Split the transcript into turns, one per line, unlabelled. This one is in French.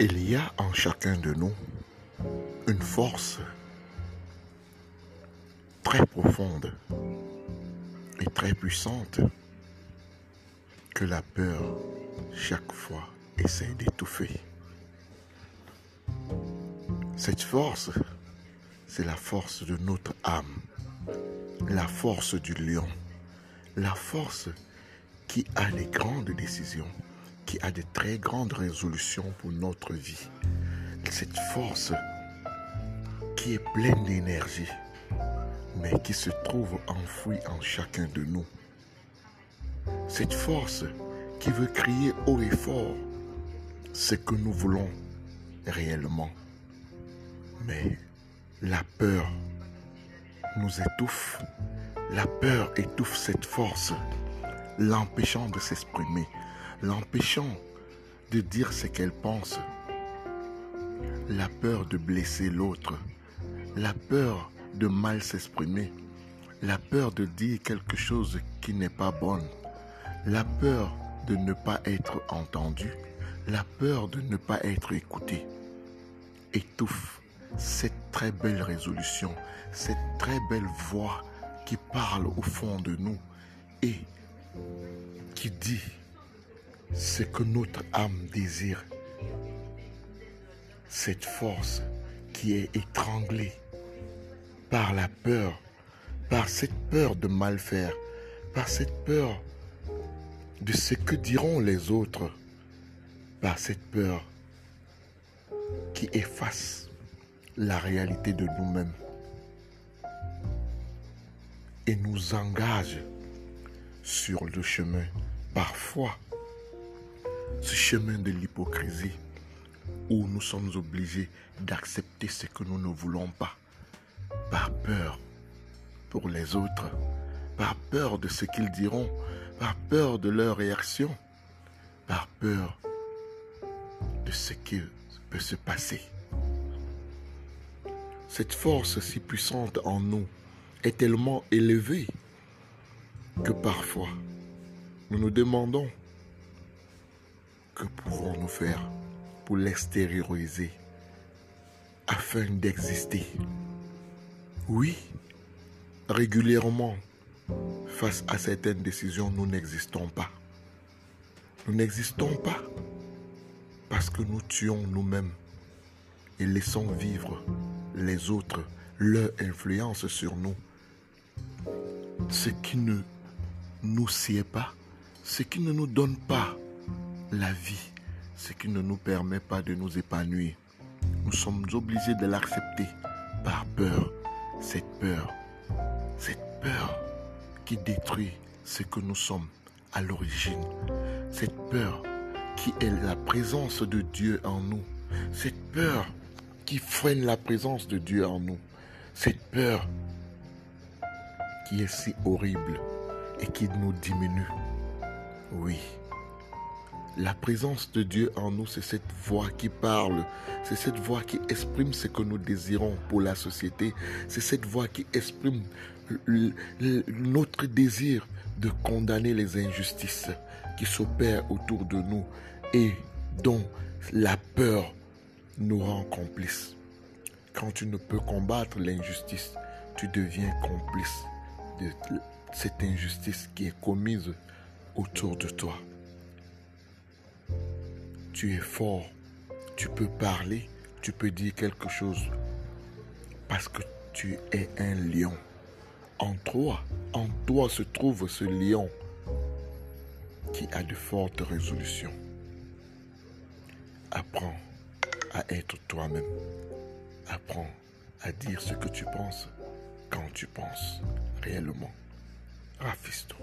Il y a en chacun de nous une force très profonde et très puissante que la peur chaque fois essaie d'étouffer. Cette force, c'est la force de notre âme, la force du lion, la force qui a des grandes décisions qui a de très grandes résolutions pour notre vie. Cette force qui est pleine d'énergie, mais qui se trouve enfouie en chacun de nous. Cette force qui veut crier haut et fort ce que nous voulons réellement. Mais la peur nous étouffe. La peur étouffe cette force, l'empêchant de s'exprimer, l'empêchant de dire ce qu'elle pense, la peur de blesser l'autre, la peur de mal s'exprimer, la peur de dire quelque chose qui n'est pas bonne, la peur de ne pas être entendu, la peur de ne pas être écouté, étouffe cette très belle résolution, cette très belle voix qui parle au fond de nous et qui dit ce que notre âme désire. Cette force qui est étranglée par la peur, par cette peur de mal faire, par cette peur de ce que diront les autres, par cette peur qui efface la réalité de nous-mêmes et nous engage sur le chemin parfois ce chemin de l'hypocrisie où nous sommes obligés d'accepter ce que nous ne voulons pas par peur pour les autres, par peur de ce qu'ils diront, par peur de leur réaction, par peur de ce qui peut se passer. Cette force si puissante en nous est tellement élevée que parfois nous nous demandons que pouvons-nous faire pour l'extérioriser afin d'exister? Oui, régulièrement, face à certaines décisions, nous n'existons pas. Nous n'existons pas parce que nous tuons nous-mêmes et laissons vivre les autres, leur influence sur nous. Ce qui ne nous sied pas, ce qui ne nous donne pas la vie, ce qui ne nous permet pas de nous épanouir. Nous sommes obligés de l'accepter par peur. Cette peur, cette peur qui détruit ce que nous sommes à l'origine. Cette peur qui est la présence de Dieu en nous. Cette peur qui freine la présence de Dieu en nous. Cette peur qui est si horrible et qui nous diminue. Oui. La présence de Dieu en nous, c'est cette voix qui parle, c'est cette voix qui exprime ce que nous désirons pour la société, c'est cette voix qui exprime notre désir de condamner les injustices qui s'opèrent autour de nous et dont la peur nous rend complices. Quand tu ne peux combattre l'injustice, tu deviens complice de cette injustice qui est commise autour de toi tu es fort, tu peux parler, tu peux dire quelque chose. Parce que tu es un lion. En toi, en toi se trouve ce lion qui a de fortes résolutions. Apprends à être toi-même. Apprends à dire ce que tu penses quand tu penses réellement. Rafisto.